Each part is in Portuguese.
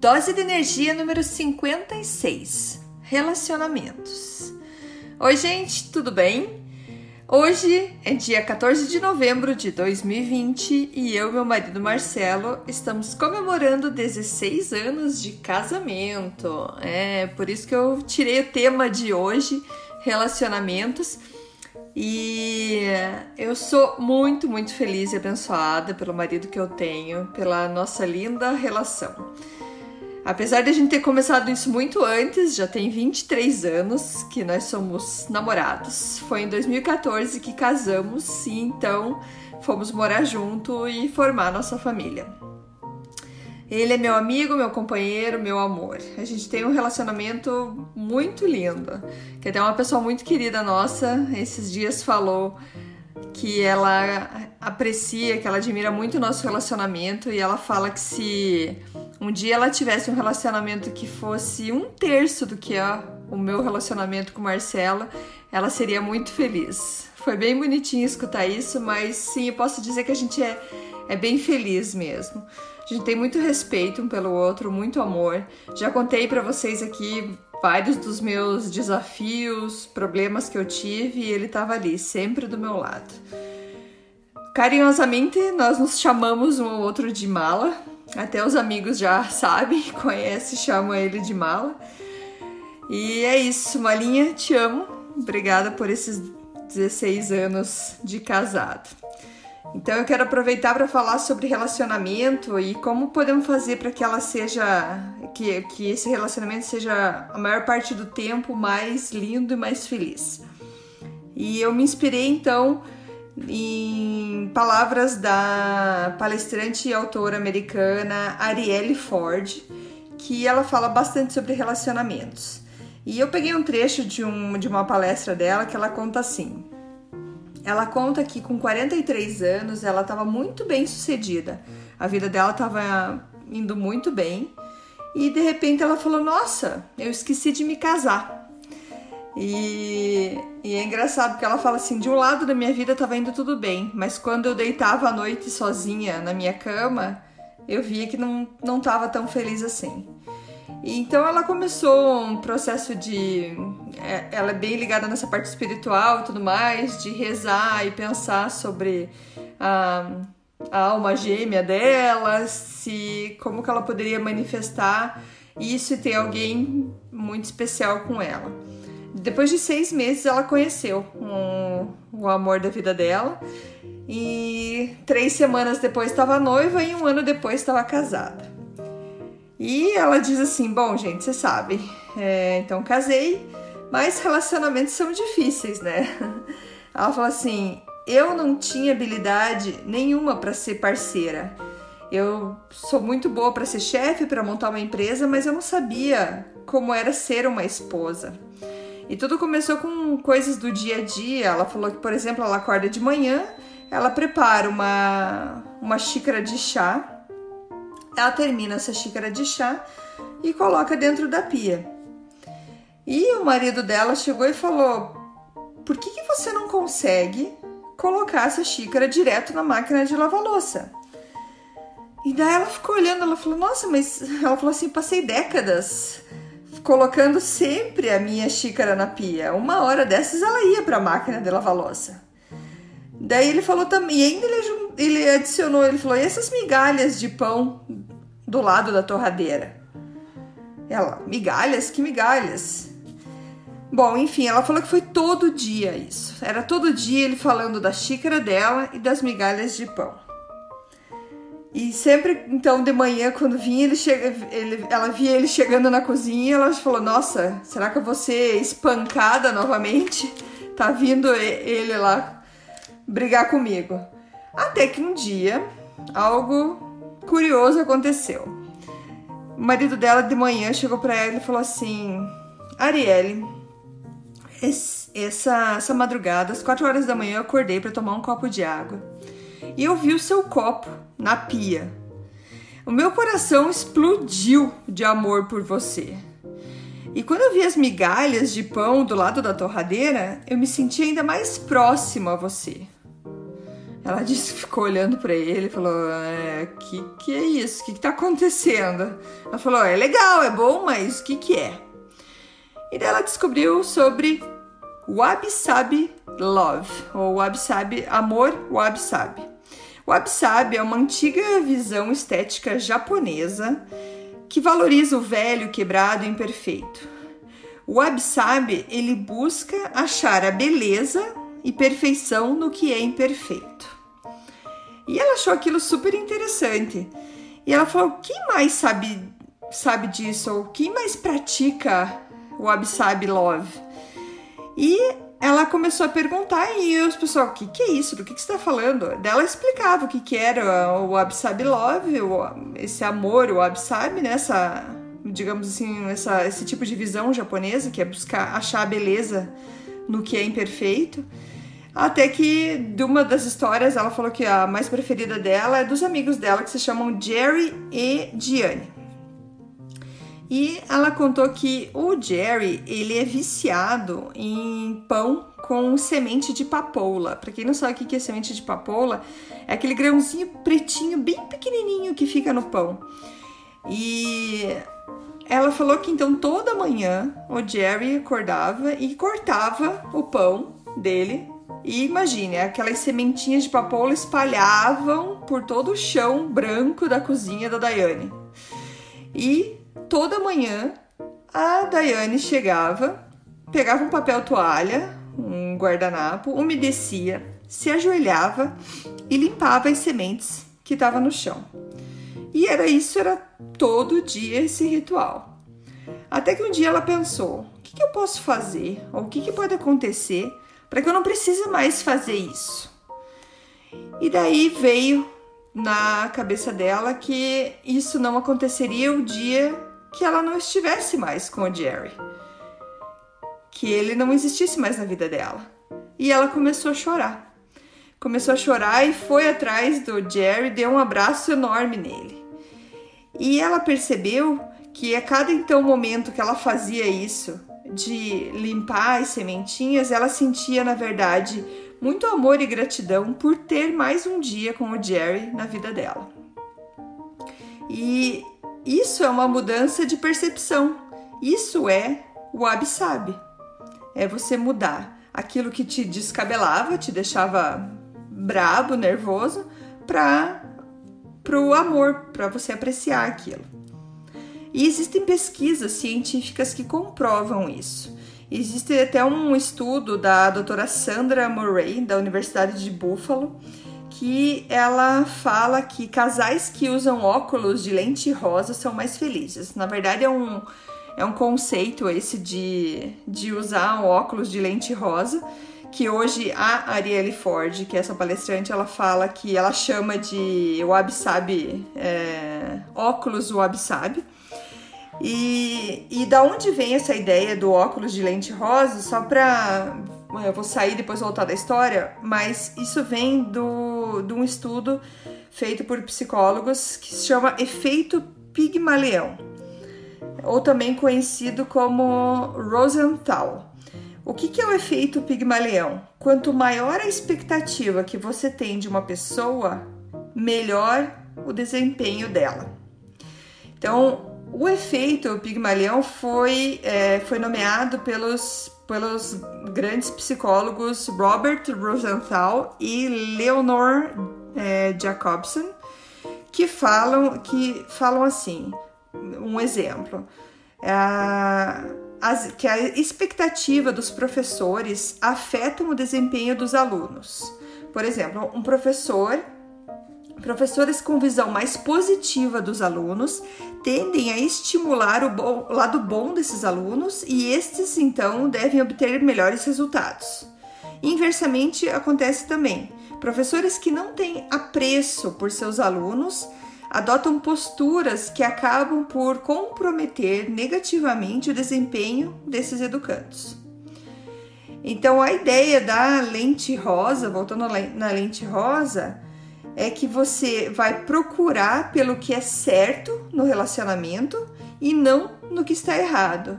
Dose de energia número 56: Relacionamentos. Oi, gente, tudo bem? Hoje é dia 14 de novembro de 2020 e eu e meu marido Marcelo estamos comemorando 16 anos de casamento. É por isso que eu tirei o tema de hoje, relacionamentos. E eu sou muito, muito feliz e abençoada pelo marido que eu tenho, pela nossa linda relação. Apesar de a gente ter começado isso muito antes, já tem 23 anos que nós somos namorados. Foi em 2014 que casamos e então fomos morar junto e formar nossa família. Ele é meu amigo, meu companheiro, meu amor. A gente tem um relacionamento muito lindo. Que até uma pessoa muito querida nossa esses dias falou que ela aprecia, que ela admira muito o nosso relacionamento e ela fala que se um dia ela tivesse um relacionamento que fosse um terço do que é o meu relacionamento com Marcela, ela seria muito feliz. Foi bem bonitinho escutar isso, mas sim, eu posso dizer que a gente é, é bem feliz mesmo. A gente tem muito respeito um pelo outro, muito amor. Já contei para vocês aqui vários dos meus desafios, problemas que eu tive e ele estava ali, sempre do meu lado. Carinhosamente, nós nos chamamos um ou outro de mala, até os amigos já sabem, conhecem, chamam ele de mala. E é isso, Malinha, te amo. Obrigada por esses 16 anos de casado. Então eu quero aproveitar para falar sobre relacionamento e como podemos fazer para que ela seja que, que esse relacionamento seja a maior parte do tempo mais lindo e mais feliz. E eu me inspirei então em palavras da palestrante e autora americana Arielle Ford, que ela fala bastante sobre relacionamentos. E eu peguei um trecho de, um, de uma palestra dela que ela conta assim. Ela conta que com 43 anos ela estava muito bem sucedida. A vida dela estava indo muito bem. E de repente ela falou: Nossa, eu esqueci de me casar. E, e, é engraçado porque ela fala assim: de um lado da minha vida estava indo tudo bem, mas quando eu deitava à noite sozinha na minha cama, eu via que não, não tava tão feliz assim. Então ela começou um processo de. É, ela é bem ligada nessa parte espiritual e tudo mais, de rezar e pensar sobre a, a alma gêmea dela, se como que ela poderia manifestar isso e ter alguém muito especial com ela. Depois de seis meses, ela conheceu um, o amor da vida dela. E três semanas depois estava noiva e um ano depois estava casada. E ela diz assim: Bom, gente, você sabe, é, então casei, mas relacionamentos são difíceis, né? Ela fala assim: Eu não tinha habilidade nenhuma para ser parceira. Eu sou muito boa para ser chefe, para montar uma empresa, mas eu não sabia como era ser uma esposa. E tudo começou com coisas do dia a dia. Ela falou que, por exemplo, ela acorda de manhã, ela prepara uma, uma xícara de chá, ela termina essa xícara de chá e coloca dentro da pia. E o marido dela chegou e falou: Por que, que você não consegue colocar essa xícara direto na máquina de lavar louça? E daí ela ficou olhando, ela falou: Nossa, mas ela falou assim: Passei décadas colocando sempre a minha xícara na pia. Uma hora dessas ela ia para a máquina de lavar louça. Daí ele falou também, e ainda ele, ele adicionou, ele falou: e essas migalhas de pão do lado da torradeira? Ela, migalhas? Que migalhas? Bom, enfim, ela falou que foi todo dia isso. Era todo dia ele falando da xícara dela e das migalhas de pão. E sempre, então, de manhã, quando vinha, ele chega, ele, ela via ele chegando na cozinha, ela falou: Nossa, será que eu vou ser espancada novamente? Tá vindo ele lá brigar comigo. Até que um dia algo curioso aconteceu. O marido dela de manhã chegou para ela e falou assim: Arielle, essa, essa madrugada, às 4 horas da manhã, eu acordei para tomar um copo de água e eu vi o seu copo na pia. O meu coração explodiu de amor por você. E quando eu vi as migalhas de pão do lado da torradeira, eu me senti ainda mais próximo a você. Ela disse ficou olhando para ele falou: é, que que é isso? O que, que tá acontecendo? Ela falou: é legal, é bom, mas o que que é? E daí ela descobriu sobre Wabi Sabi Love, ou Wabi Sabi Amor Wabi Sabi. Wabi Sabi é uma antiga visão estética japonesa que valoriza o velho, quebrado e imperfeito. O Sabi, ele busca achar a beleza e perfeição no que é imperfeito. E ela achou aquilo super interessante. E ela falou: quem mais sabe, sabe disso? Ou quem mais pratica Wabi Sabi Love? E ela começou a perguntar e os pessoal, o que, que é isso? Do que, que você está falando? Ela explicava o que, que era o Wabi Sabi Love, o, esse amor, o Wabi Sabi, né? Essa, digamos assim, essa, esse tipo de visão japonesa, que é buscar achar a beleza no que é imperfeito. Até que, de uma das histórias, ela falou que a mais preferida dela é dos amigos dela, que se chamam Jerry e Diane. E ela contou que o Jerry, ele é viciado em pão com semente de papoula. Para quem não sabe o que é semente de papoula, é aquele grãozinho pretinho, bem pequenininho que fica no pão. E ela falou que então toda manhã o Jerry acordava e cortava o pão dele e imagine, aquelas sementinhas de papoula espalhavam por todo o chão branco da cozinha da Daiane. E toda manhã a Daiane chegava, pegava um papel toalha, um guardanapo, umedecia, se ajoelhava e limpava as sementes que estavam no chão. E era isso, era todo dia esse ritual. Até que um dia ela pensou: o que, que eu posso fazer? Ou o que, que pode acontecer para que eu não precise mais fazer isso. E daí veio na cabeça dela que isso não aconteceria o dia que ela não estivesse mais com o Jerry. Que ele não existisse mais na vida dela. E ela começou a chorar. Começou a chorar e foi atrás do Jerry, deu um abraço enorme nele. E ela percebeu que a cada então momento que ela fazia isso, de limpar as sementinhas, ela sentia, na verdade, muito amor e gratidão por ter mais um dia com o Jerry na vida dela. E isso é uma mudança de percepção. Isso é o Wabi-Sabi. É você mudar aquilo que te descabelava, te deixava brabo, nervoso, para o amor, para você apreciar aquilo. E existem pesquisas científicas que comprovam isso. Existe até um estudo da doutora Sandra Murray, da Universidade de Buffalo, que ela fala que casais que usam óculos de lente rosa são mais felizes. Na verdade, é um, é um conceito esse de, de usar óculos de lente rosa, que hoje a Arielle Ford, que é essa palestrante, ela fala que ela chama de wabi sabi, é, óculos wabi sabi e, e da onde vem essa ideia do óculos de lente rosa? Só para eu vou sair depois voltar da história, mas isso vem do, de um estudo feito por psicólogos que se chama efeito Pigmaleão, ou também conhecido como Rosenthal. O que, que é o efeito Pigmaleão? Quanto maior a expectativa que você tem de uma pessoa, melhor o desempenho dela. Então, o efeito Pigmalião foi, é, foi nomeado pelos, pelos grandes psicólogos Robert Rosenthal e Leonor é, Jacobson, que falam, que falam assim, um exemplo, é, que a expectativa dos professores afetam o desempenho dos alunos. Por exemplo, um professor Professores com visão mais positiva dos alunos tendem a estimular o, bom, o lado bom desses alunos e estes então devem obter melhores resultados. Inversamente, acontece também. Professores que não têm apreço por seus alunos adotam posturas que acabam por comprometer negativamente o desempenho desses educandos. Então, a ideia da lente rosa, voltando na lente rosa, é que você vai procurar pelo que é certo no relacionamento e não no que está errado.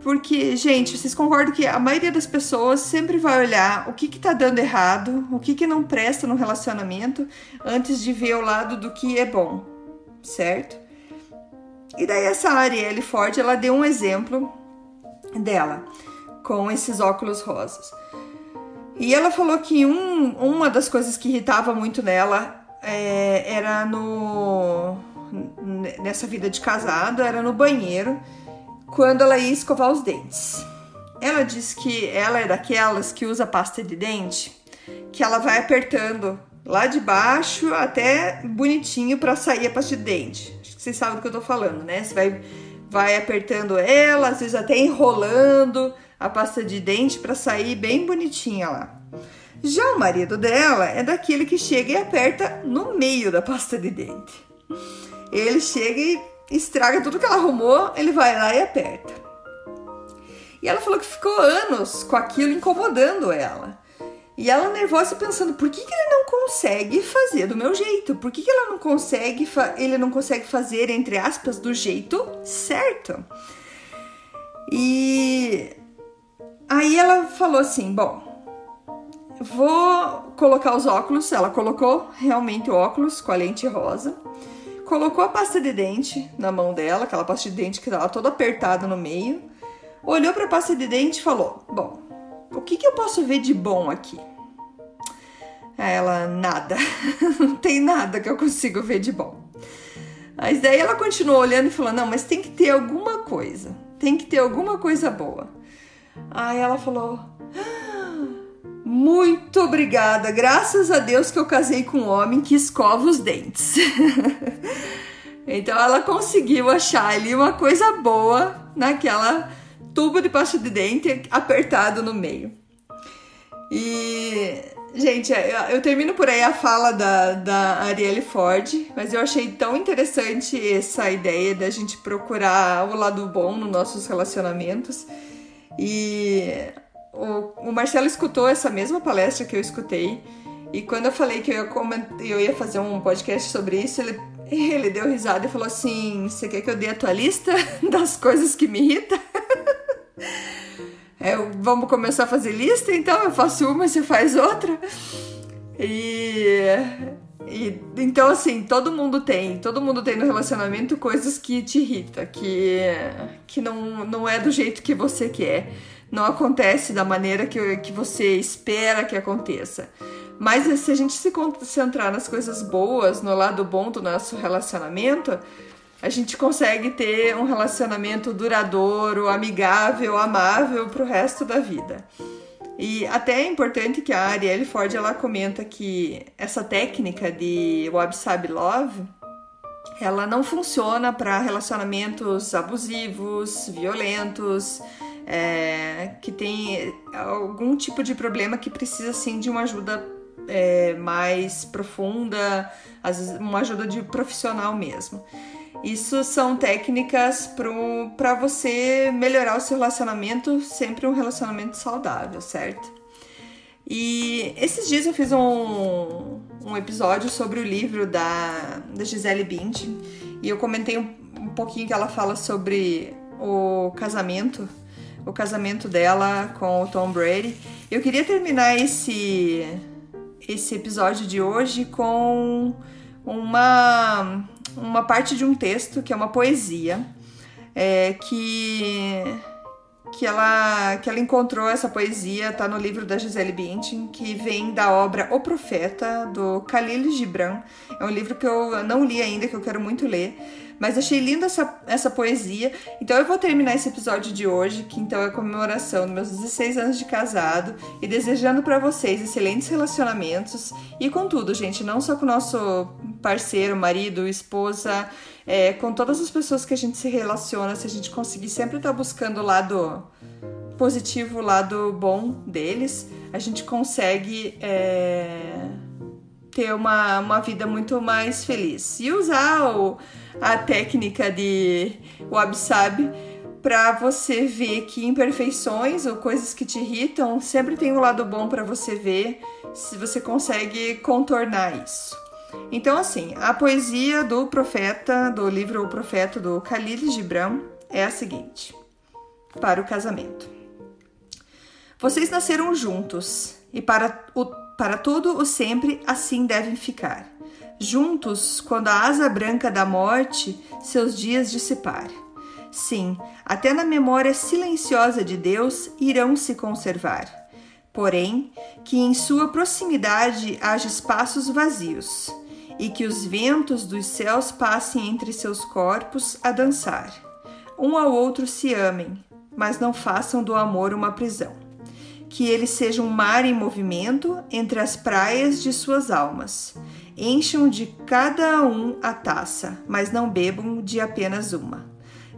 Porque, gente, vocês concordam que a maioria das pessoas sempre vai olhar o que que tá dando errado, o que que não presta no relacionamento, antes de ver o lado do que é bom, certo? E daí essa Arielle Ford, ela deu um exemplo dela com esses óculos rosas. E ela falou que um, uma das coisas que irritava muito nela é, era no nessa vida de casado, era no banheiro quando ela ia escovar os dentes. Ela diz que ela é daquelas que usa pasta de dente, que ela vai apertando lá de baixo até bonitinho para sair a pasta de dente. Acho que vocês sabem do que eu tô falando, né? Você vai, vai apertando ela, às vezes até enrolando a pasta de dente para sair bem bonitinha lá. Já o marido dela é daquele que chega e aperta no meio da pasta de dente. Ele chega e estraga tudo que ela arrumou, ele vai lá e aperta. E ela falou que ficou anos com aquilo incomodando ela. E ela nervosa pensando, por que, que ele não consegue fazer do meu jeito? Por que, que ela não consegue ele não consegue fazer, entre aspas, do jeito certo? E aí ela falou assim, bom, vou colocar os óculos. Ela colocou realmente o óculos com a lente rosa colocou a pasta de dente na mão dela, aquela pasta de dente que estava toda apertada no meio, olhou para a pasta de dente e falou: Bom, o que, que eu posso ver de bom aqui? Aí ela, nada, não tem nada que eu consigo ver de bom. Mas daí ela continuou olhando e falou: Não, mas tem que ter alguma coisa, tem que ter alguma coisa boa. Aí ela falou: muito obrigada, graças a Deus que eu casei com um homem que escova os dentes. então ela conseguiu achar ali uma coisa boa naquela tubo de pasta de dente apertado no meio. E, gente, eu termino por aí a fala da, da Arielle Ford, mas eu achei tão interessante essa ideia da gente procurar o lado bom nos nossos relacionamentos. E o, o Marcelo escutou essa mesma palestra que eu escutei. E quando eu falei que eu ia, eu ia fazer um podcast sobre isso, ele, ele deu risada e falou assim: Você quer que eu dê a tua lista das coisas que me irritam? É, vamos começar a fazer lista, então eu faço uma você faz outra. E, e, então assim, todo mundo tem, todo mundo tem no relacionamento coisas que te irrita, que que não, não é do jeito que você quer não acontece da maneira que, que você espera que aconteça. Mas se a gente se concentrar nas coisas boas, no lado bom do nosso relacionamento, a gente consegue ter um relacionamento duradouro, amigável, amável para o resto da vida. E até é importante que a Arielle Ford ela comenta que essa técnica de Wabi Love ela não funciona para relacionamentos abusivos, violentos, é, que tem algum tipo de problema que precisa sim de uma ajuda é, mais profunda, uma ajuda de profissional mesmo. Isso são técnicas para você melhorar o seu relacionamento, sempre um relacionamento saudável, certo? E esses dias eu fiz um, um episódio sobre o livro da, da Gisele Bündchen e eu comentei um, um pouquinho que ela fala sobre o casamento o casamento dela com o Tom Brady. Eu queria terminar esse esse episódio de hoje com uma uma parte de um texto que é uma poesia é, que que ela que ela encontrou essa poesia tá no livro da Gisele Bündchen que vem da obra O Profeta do Khalil Gibran. É um livro que eu não li ainda que eu quero muito ler mas achei linda essa, essa poesia. Então eu vou terminar esse episódio de hoje, que então é comemoração dos meus 16 anos de casado, e desejando para vocês excelentes relacionamentos. E com tudo, gente, não só com o nosso parceiro, marido, esposa, é, com todas as pessoas que a gente se relaciona, se a gente conseguir sempre estar tá buscando o lado positivo, o lado bom deles, a gente consegue é, ter uma, uma vida muito mais feliz. E usar o, a técnica de Wabi Sabi para você ver que imperfeições ou coisas que te irritam sempre tem um lado bom para você ver se você consegue contornar isso. Então, assim, a poesia do profeta, do livro O Profeta do Khalil Gibran, é a seguinte: para o casamento. Vocês nasceram juntos e para, o, para todo o sempre assim devem ficar. Juntos, quando a asa branca da morte seus dias dissipar. Sim, até na memória silenciosa de Deus irão se conservar. Porém, que em sua proximidade haja espaços vazios, e que os ventos dos céus passem entre seus corpos a dançar. Um ao outro se amem, mas não façam do amor uma prisão. Que ele seja um mar em movimento entre as praias de suas almas. Encham de cada um a taça, mas não bebam de apenas uma.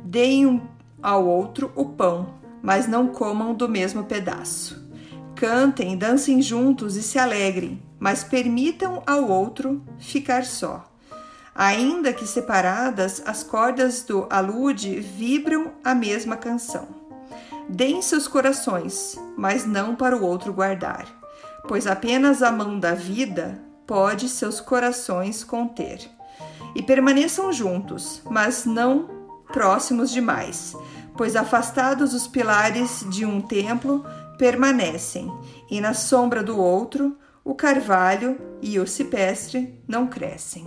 Deem um ao outro o pão, mas não comam do mesmo pedaço. Cantem, dancem juntos e se alegrem, mas permitam ao outro ficar só. Ainda que separadas, as cordas do alude vibram a mesma canção. Deem seus corações, mas não para o outro guardar, pois apenas a mão da vida pode seus corações conter. E permaneçam juntos, mas não próximos demais, pois afastados os pilares de um templo permanecem, e na sombra do outro o carvalho e o cipestre não crescem.